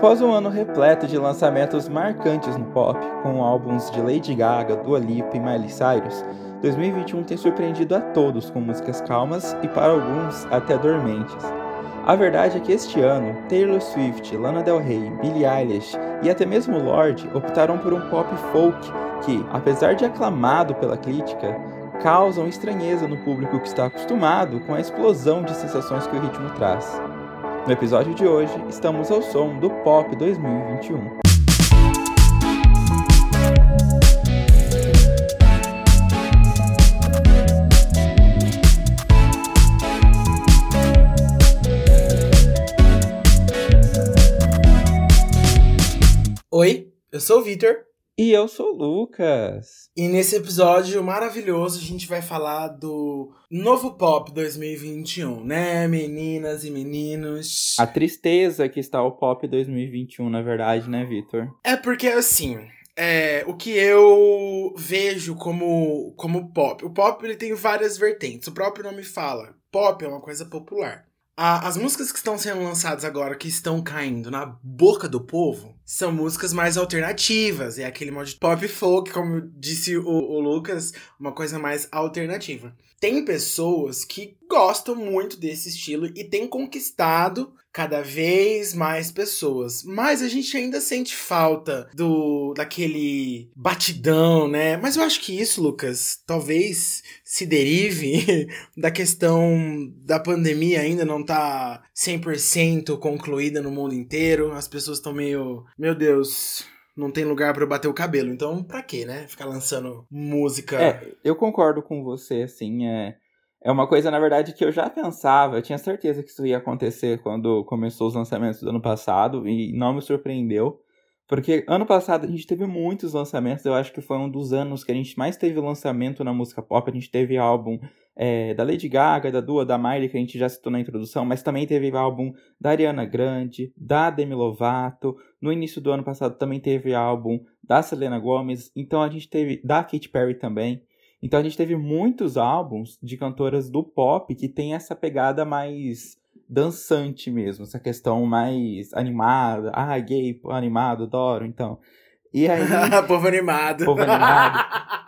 Após um ano repleto de lançamentos marcantes no pop, com álbuns de Lady Gaga, Dua Lipa e Miley Cyrus, 2021 tem surpreendido a todos com músicas calmas e para alguns até dormentes. A verdade é que este ano, Taylor Swift, Lana Del Rey, Billie Eilish e até mesmo Lorde optaram por um pop folk que, apesar de aclamado pela crítica, causam estranheza no público que está acostumado com a explosão de sensações que o ritmo traz. No episódio de hoje, estamos ao som do Pop 2021. Oi, eu sou o Vitor. E eu sou o Lucas. E nesse episódio maravilhoso a gente vai falar do novo pop 2021, né, meninas e meninos? A tristeza que está o pop 2021, na verdade, né, Vitor? É porque assim, é, o que eu vejo como, como pop. O pop ele tem várias vertentes. O próprio nome fala. Pop é uma coisa popular. A, as músicas que estão sendo lançadas agora, que estão caindo na boca do povo, são músicas mais alternativas. É aquele modo de pop folk, como disse o, o Lucas, uma coisa mais alternativa. Tem pessoas que gostam muito desse estilo e têm conquistado cada vez mais pessoas. Mas a gente ainda sente falta do daquele batidão, né? Mas eu acho que isso, Lucas, talvez se derive da questão da pandemia ainda não tá 100% concluída no mundo inteiro. As pessoas estão meio, meu Deus, não tem lugar para bater o cabelo. Então, pra quê, né? Ficar lançando música. É, eu concordo com você, assim, é é uma coisa, na verdade, que eu já pensava, eu tinha certeza que isso ia acontecer quando começou os lançamentos do ano passado e não me surpreendeu. Porque ano passado a gente teve muitos lançamentos, eu acho que foi um dos anos que a gente mais teve lançamento na música pop. A gente teve álbum é, da Lady Gaga, da Dua, da Miley, que a gente já citou na introdução, mas também teve álbum da Ariana Grande, da Demi Lovato. No início do ano passado também teve álbum da Selena Gomez, então a gente teve da Katy Perry também. Então a gente teve muitos álbuns de cantoras do pop que tem essa pegada mais dançante mesmo, essa questão mais animada. Ah, gay, animado, adoro, então. E aí. povo animado. Povo animado.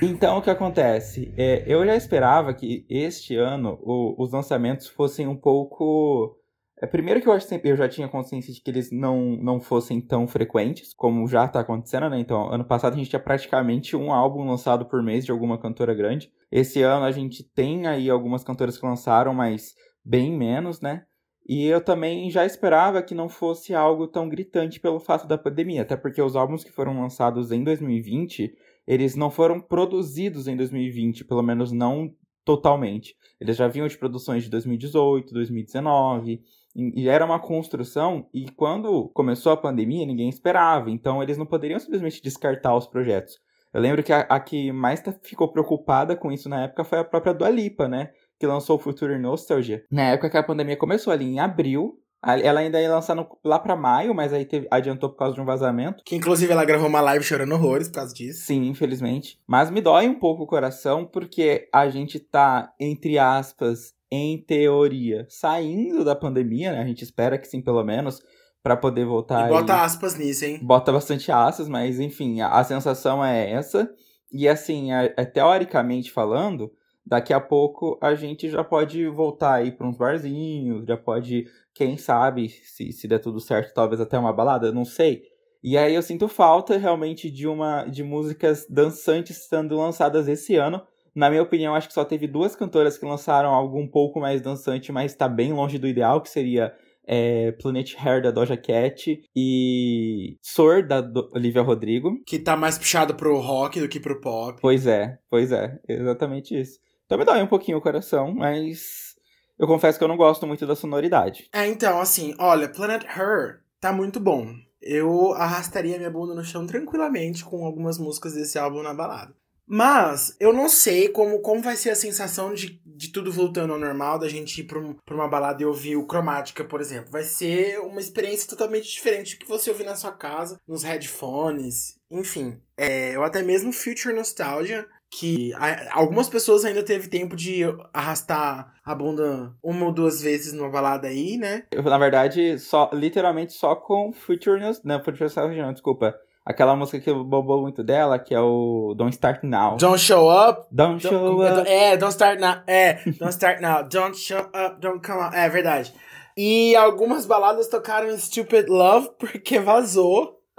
Então, o que acontece? É, eu já esperava que este ano o, os lançamentos fossem um pouco é, primeiro que eu acho eu já tinha consciência de que eles não, não fossem tão frequentes, como já tá acontecendo, né? Então, ano passado a gente tinha praticamente um álbum lançado por mês de alguma cantora grande. Esse ano a gente tem aí algumas cantoras que lançaram, mas bem menos, né? E eu também já esperava que não fosse algo tão gritante pelo fato da pandemia, até porque os álbuns que foram lançados em 2020, eles não foram produzidos em 2020, pelo menos não totalmente. Eles já vinham de produções de 2018, 2019, e era uma construção, e quando começou a pandemia, ninguém esperava, então eles não poderiam simplesmente descartar os projetos. Eu lembro que a, a que mais ficou preocupada com isso na época foi a própria Dua Lipa, né? Que lançou o Future Nostalgia. Na época que a pandemia começou, ali em abril, ela ainda ia lançar no, lá pra maio, mas aí teve, adiantou por causa de um vazamento. Que inclusive ela gravou uma live chorando horrores por causa disso. Sim, infelizmente. Mas me dói um pouco o coração, porque a gente tá, entre aspas, em teoria, saindo da pandemia, né? A gente espera que sim, pelo menos, para poder voltar. E bota aspas nisso, hein? Bota bastante aspas, mas enfim, a, a sensação é essa. E assim, é, é, teoricamente falando, daqui a pouco a gente já pode voltar aí para uns barzinhos, já pode, quem sabe, se, se der tudo certo, talvez até uma balada, não sei. E aí eu sinto falta realmente de uma de músicas dançantes sendo lançadas esse ano, na minha opinião, acho que só teve duas cantoras que lançaram algo um pouco mais dançante, mas está bem longe do ideal, que seria é, Planet Hair da Doja Cat e Soar da do Olivia Rodrigo. Que tá mais puxado pro rock do que pro pop. Pois é, pois é, exatamente isso. Então me dói um pouquinho o coração, mas eu confesso que eu não gosto muito da sonoridade. É, então, assim, olha, Planet Her tá muito bom. Eu arrastaria minha bunda no chão tranquilamente com algumas músicas desse álbum na balada. Mas eu não sei como, como vai ser a sensação de, de tudo voltando ao normal, da gente ir pra, um, pra uma balada e ouvir o Cromática, por exemplo. Vai ser uma experiência totalmente diferente do que você ouvir na sua casa, nos headphones, enfim. É, ou até mesmo Future Nostalgia, que algumas pessoas ainda teve tempo de arrastar a bunda uma ou duas vezes numa balada aí, né? Eu, na verdade, só literalmente só com Future News, não, Future News, desculpa. Aquela música que bombou muito dela, que é o Don't Start Now. Don't Show Up. Don't, don't Show Up. É, Don't Start Now. É, Don't Start Now. Don't Show Up, Don't Come Out. É verdade. E algumas baladas tocaram Stupid Love porque vazou.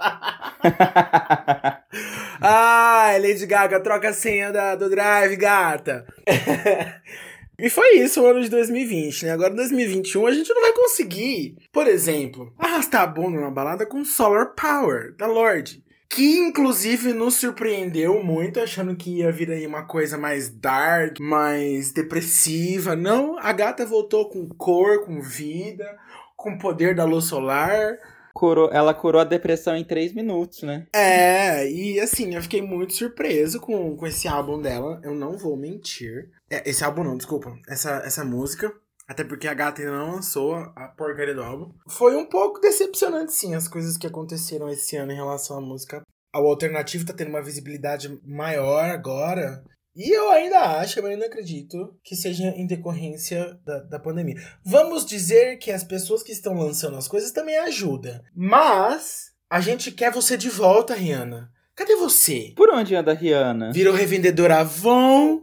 Ai, Lady Gaga, troca a senha da, do Drive, gata. e foi isso o ano de 2020, né? Agora, em 2021, a gente não vai conseguir, por exemplo, arrastar a bunda numa balada com Solar Power, da Lorde. Que inclusive nos surpreendeu muito, achando que ia vir aí uma coisa mais dark, mais depressiva. Não, a gata voltou com cor, com vida, com poder da luz solar curou, ela curou a depressão em três minutos, né? É, e assim, eu fiquei muito surpreso com, com esse álbum dela, eu não vou mentir. É, esse álbum não, desculpa, essa, essa música. Até porque a gata ainda não lançou a porcaria do álbum. Foi um pouco decepcionante, sim, as coisas que aconteceram esse ano em relação à música. O alternativo tá tendo uma visibilidade maior agora. E eu ainda acho, eu ainda acredito que seja em decorrência da, da pandemia. Vamos dizer que as pessoas que estão lançando as coisas também ajudam. Mas a gente quer você de volta, Rihanna. Cadê você? Por onde anda a Rihanna? Virou revendedora Avon,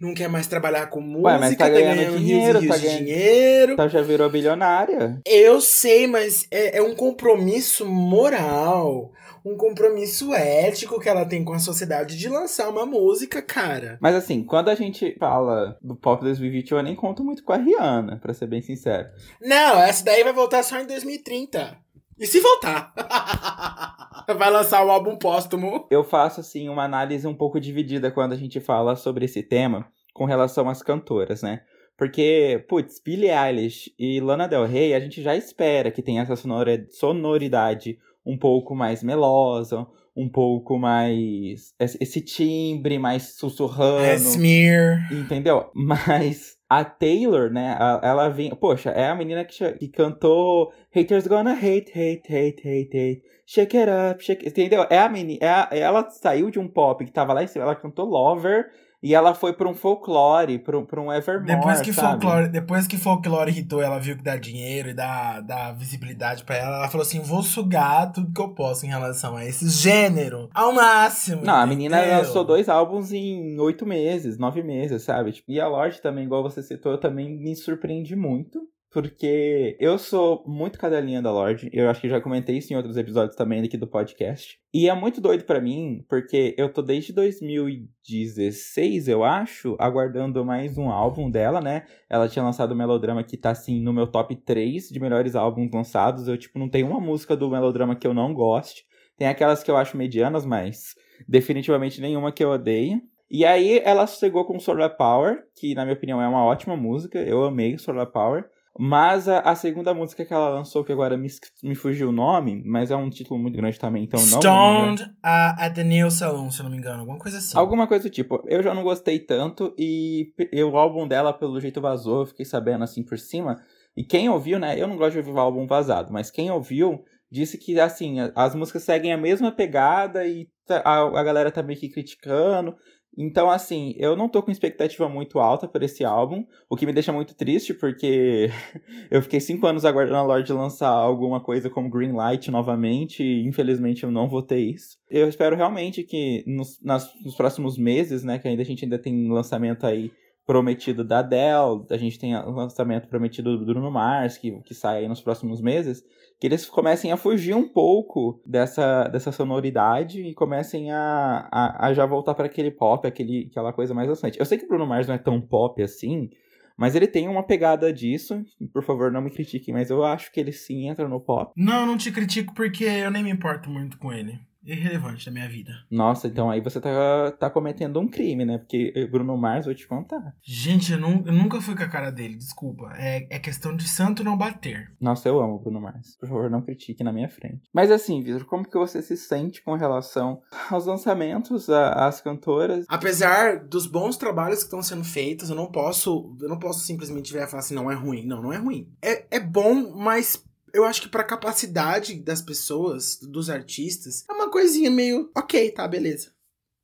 não quer mais trabalhar com música, Ué, mas tá, tá ganhando, ganhando dinheiro, rios, tá ganhando dinheiro. Tá, já virou bilionária. Eu sei, mas é, é um compromisso moral um compromisso ético que ela tem com a sociedade de lançar uma música, cara. Mas assim, quando a gente fala do pop 2020, eu nem conto muito com a Rihanna, pra ser bem sincero. Não, essa daí vai voltar só em 2030. E se voltar? vai lançar o um álbum póstumo. Eu faço, assim, uma análise um pouco dividida quando a gente fala sobre esse tema com relação às cantoras, né? Porque, putz, Billie Eilish e Lana Del Rey, a gente já espera que tenha essa sonoridade um pouco mais melosa, um pouco mais. esse timbre mais sussurrando. É smear. Entendeu? Mas a Taylor, né, ela vem. Poxa, é a menina que, que cantou Haters Gonna Hate, Hate, Hate, Hate, Hate. Shake it up, shake. Entendeu? É a menina. É a, ela saiu de um pop que tava lá em cima, ela cantou Lover e ela foi pra um folclore, pra um, pra um Evermore, depois que sabe? folclore Depois que folclore irritou, ela viu que dá dinheiro e dá, dá visibilidade para ela, ela falou assim, vou sugar tudo que eu posso em relação a esse gênero, ao máximo. Não, a menina lançou dois álbuns em oito meses, nove meses, sabe? Tipo, e a Lorde também, igual você citou, eu também me surpreendi muito porque eu sou muito cadelinha da Lorde. Eu acho que já comentei isso em outros episódios também aqui do podcast. E é muito doido para mim, porque eu tô desde 2016, eu acho, aguardando mais um álbum dela, né? Ela tinha lançado o Melodrama que tá assim no meu top 3 de melhores álbuns lançados. Eu tipo não tenho uma música do Melodrama que eu não goste. Tem aquelas que eu acho medianas, mas definitivamente nenhuma que eu odeio. E aí ela chegou com Solar Power, que na minha opinião é uma ótima música. Eu amei Solar Power. Mas a, a, segunda música que ela lançou, que agora me, me fugiu o nome, mas é um título muito grande também, então não. Stoned uh, at the Nail Salon, se eu não me engano, alguma coisa assim. Alguma coisa do tipo. Eu já não gostei tanto e, e o álbum dela, pelo jeito, vazou, eu fiquei sabendo assim por cima. E quem ouviu, né? Eu não gosto de ouvir o álbum vazado, mas quem ouviu disse que, assim, as músicas seguem a mesma pegada e tá, a, a galera tá meio que criticando. Então, assim, eu não tô com expectativa muito alta por esse álbum, o que me deixa muito triste, porque eu fiquei cinco anos aguardando a Lorde lançar alguma coisa como Greenlight novamente, e infelizmente eu não vou ter isso. Eu espero realmente que nos, nas, nos próximos meses, né, que ainda a gente ainda tem lançamento aí prometido da Adele, a gente tem o lançamento prometido do Bruno Mars, que, que sai aí nos próximos meses, que eles comecem a fugir um pouco dessa, dessa sonoridade e comecem a, a, a já voltar para aquele pop, aquele, aquela coisa mais dançante. Eu sei que o Bruno Mars não é tão pop assim, mas ele tem uma pegada disso. Por favor, não me critiquem, mas eu acho que ele sim entra no pop. Não, não te critico porque eu nem me importo muito com ele irrelevante da minha vida. Nossa, então aí você tá, tá cometendo um crime, né? Porque Bruno Mars, vou te contar. Gente, eu, eu nunca fui com a cara dele, desculpa. É, é questão de santo não bater. Nossa, eu amo Bruno Mars. Por favor, não critique na minha frente. Mas assim, Vitor, como que você se sente com relação aos lançamentos, às cantoras? Apesar dos bons trabalhos que estão sendo feitos, eu não posso, eu não posso simplesmente virar e falar assim, não é ruim. Não, não é ruim. É, é bom, mas eu acho que pra capacidade das pessoas, dos artistas, é uma coisinha meio, ok, tá, beleza.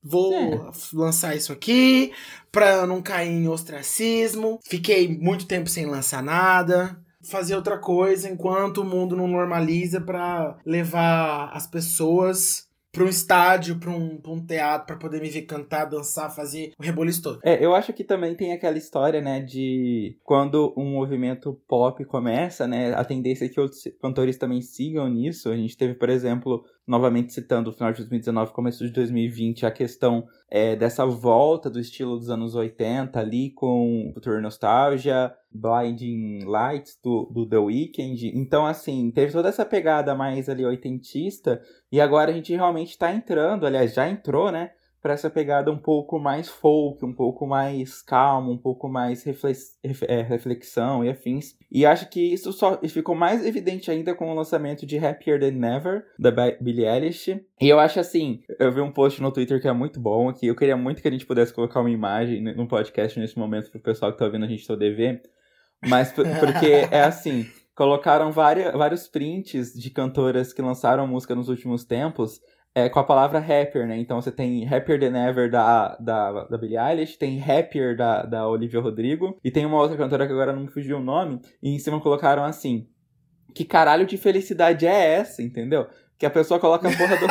Vou é. lançar isso aqui pra não cair em ostracismo. Fiquei muito tempo sem lançar nada. Fazer outra coisa enquanto o mundo não normaliza para levar as pessoas para um estádio, para um, um teatro, para poder me ver cantar, dançar, fazer o reboliço todo. É, eu acho que também tem aquela história, né, de quando um movimento pop começa, né, a tendência é que outros cantores também sigam nisso. A gente teve, por exemplo, novamente citando o final de 2019, começo de 2020, a questão é, dessa volta do estilo dos anos 80 ali com Future Nostalgia, Blinding Lights do, do The Weeknd. Então, assim, teve toda essa pegada mais ali oitentista e agora a gente realmente está entrando, aliás, já entrou, né? Para essa pegada um pouco mais folk, um pouco mais calmo, um pouco mais é, reflexão e afins. E acho que isso só ficou mais evidente ainda com o lançamento de Happier Than Never, da Billie Eilish. E eu acho assim, eu vi um post no Twitter que é muito bom aqui, eu queria muito que a gente pudesse colocar uma imagem no podcast nesse momento pro pessoal que tá ouvindo a gente poder ver. Mas porque é assim, colocaram várias, vários prints de cantoras que lançaram música nos últimos tempos é, com a palavra happier, né? Então você tem Happier Than Ever da, da, da Billie Eilish, tem Happier da, da Olivia Rodrigo, e tem uma outra cantora que agora não me fugiu o nome, e em cima colocaram assim: Que caralho de felicidade é essa, entendeu? Que a pessoa coloca a porra do.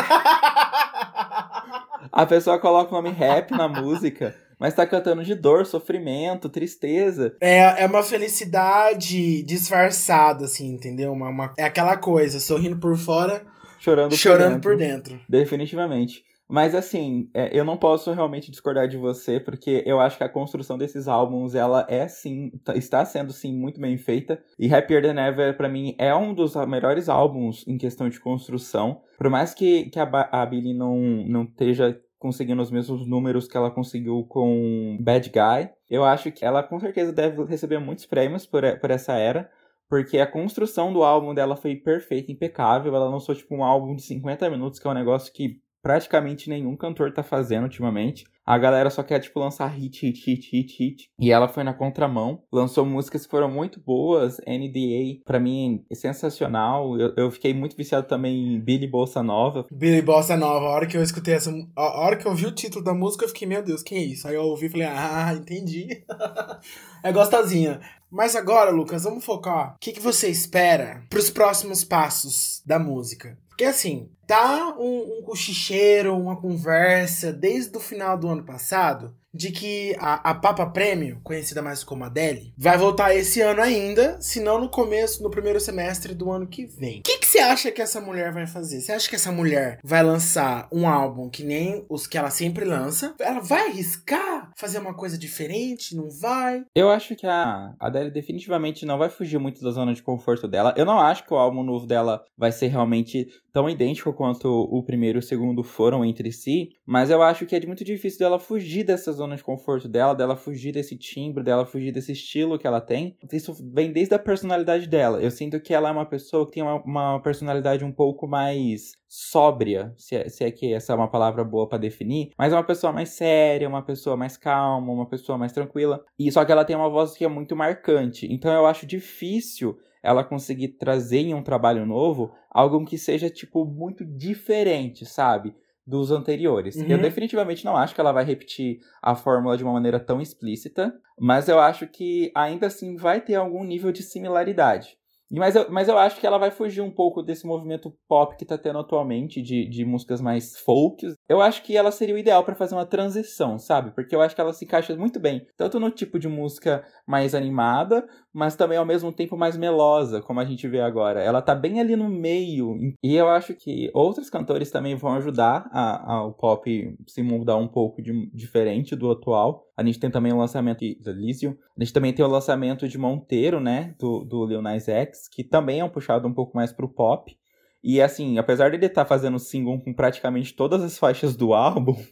a pessoa coloca o nome rap na música. Mas tá cantando de dor, sofrimento, tristeza. É, é uma felicidade disfarçada, assim, entendeu? Uma, uma, é aquela coisa, sorrindo por fora, chorando, chorando por, dentro. por dentro. Definitivamente. Mas assim, é, eu não posso realmente discordar de você, porque eu acho que a construção desses álbuns, ela é sim, tá, está sendo sim muito bem feita. E Happier Than Ever, pra mim, é um dos melhores álbuns em questão de construção. Por mais que, que a, a Billie não, não esteja conseguindo os mesmos números que ela conseguiu com Bad Guy, eu acho que ela com certeza deve receber muitos prêmios por, por essa era porque a construção do álbum dela foi perfeita, impecável. Ela lançou tipo um álbum de 50 minutos, que é um negócio que praticamente nenhum cantor tá fazendo ultimamente. A galera só quer, tipo, lançar hit, hit, hit, hit, hit. E ela foi na contramão. Lançou músicas que foram muito boas. NDA, pra mim, é sensacional. Eu, eu fiquei muito viciado também em Billy Bossa Nova. Billy Bossa Nova. A hora que eu escutei essa... A hora que eu vi o título da música, eu fiquei, meu Deus, que é isso? Aí eu ouvi e falei, ah, entendi. é gostosinha. Mas agora, Lucas, vamos focar. O que, que você espera pros próximos passos da música? Porque assim, tá um, um cochicheiro, uma conversa desde o final do ano passado de que a, a Papa Prêmio, conhecida mais como Adele, vai voltar esse ano ainda, se não no começo, no primeiro semestre do ano que vem. O que, você acha que essa mulher vai fazer? Você acha que essa mulher vai lançar um álbum que nem os que ela sempre lança? Ela vai arriscar fazer uma coisa diferente? Não vai? Eu acho que a Adele definitivamente não vai fugir muito da zona de conforto dela. Eu não acho que o álbum novo dela vai ser realmente tão idêntico quanto o primeiro e o segundo foram entre si, mas eu acho que é muito difícil dela fugir dessa zona de conforto dela, dela fugir desse timbre, dela fugir desse estilo que ela tem. Isso vem desde a personalidade dela. Eu sinto que ela é uma pessoa que tem uma, uma personalidade um pouco mais sóbria, se é, se é que essa é uma palavra boa para definir, mas é uma pessoa mais séria, uma pessoa mais calma, uma pessoa mais tranquila. E só que ela tem uma voz que é muito marcante. Então eu acho difícil ela conseguir trazer em um trabalho novo algo que seja, tipo, muito diferente, sabe? Dos anteriores. Uhum. Eu definitivamente não acho que ela vai repetir a fórmula de uma maneira tão explícita, mas eu acho que ainda assim vai ter algum nível de similaridade. Mas eu, mas eu acho que ela vai fugir um pouco desse movimento pop que tá tendo atualmente, de, de músicas mais folk. Eu acho que ela seria o ideal para fazer uma transição, sabe? Porque eu acho que ela se encaixa muito bem, tanto no tipo de música mais animada, mas também ao mesmo tempo mais melosa, como a gente vê agora. Ela tá bem ali no meio. E eu acho que outros cantores também vão ajudar ao pop se mudar um pouco de, diferente do atual. A gente tem também o lançamento de Elysium. A gente também tem o lançamento de Monteiro, né? Do, do Lil Nas X, que também é um puxado um pouco mais pro pop. E assim, apesar de ele estar tá fazendo single com praticamente todas as faixas do álbum.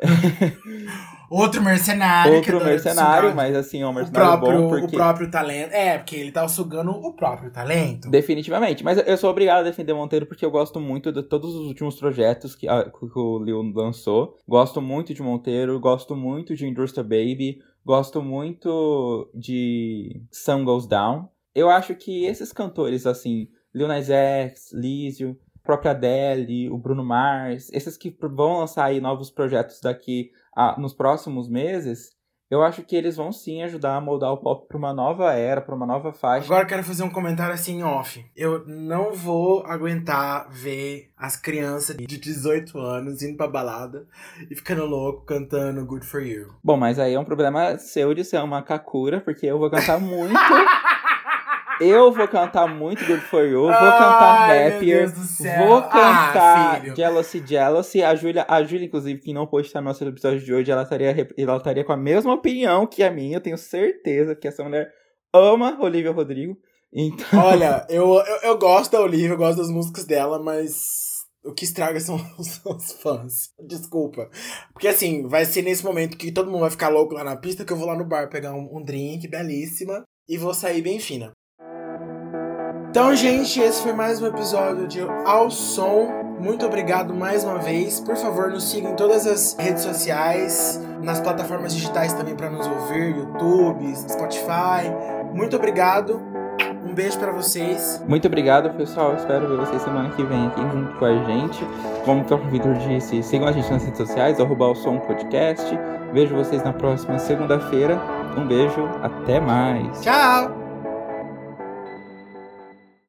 Outro mercenário. Outro mercenário, mas assim, é um mercenário o próprio, bom porque... O próprio talento. É, porque ele tá sugando o próprio talento. Definitivamente. Mas eu sou obrigado a defender Monteiro porque eu gosto muito de todos os últimos projetos que, a, que o Lil lançou. Gosto muito de Monteiro, gosto muito de Industria Baby, gosto muito de Sun Goes Down. Eu acho que esses cantores, assim, Lil Nas X, Lísio, própria Adele, o Bruno Mars, esses que vão lançar aí novos projetos daqui a, nos próximos meses, eu acho que eles vão sim ajudar a moldar o pop para uma nova era, para uma nova faixa. Agora eu quero fazer um comentário assim off. Eu não vou aguentar ver as crianças de 18 anos indo pra balada e ficando louco cantando Good For You. Bom, mas aí é um problema seu de ser uma kakura, porque eu vou cantar muito. Eu vou cantar muito Good For You, vou cantar Ai, Happier, vou Ah, cantar filho. Jealousy Jealousy. A Júlia, a Júlia, inclusive, que não no nosso episódio de hoje, ela estaria, ela estaria com a mesma opinião que a minha, eu tenho certeza que essa mulher ama Olivia Rodrigo. Então, Olha, eu, eu, eu gosto da Olivia, eu gosto das músicas dela, mas o que estraga são os, os fãs. Desculpa. Porque assim, vai ser nesse momento que todo mundo vai ficar louco lá na pista que eu vou lá no bar pegar um, um drink belíssima e vou sair bem fina. Então, gente, esse foi mais um episódio de Ao Som. Muito obrigado mais uma vez. Por favor, nos sigam em todas as redes sociais, nas plataformas digitais também para nos ouvir, YouTube, Spotify. Muito obrigado. Um beijo pra vocês. muito obrigado, pessoal. Espero ver vocês semana que vem aqui junto com a gente. Como o Vitor disse, sigam a gente nas redes sociais, arroba o som podcast. Vejo vocês na próxima segunda-feira. Um beijo, até mais. Tchau!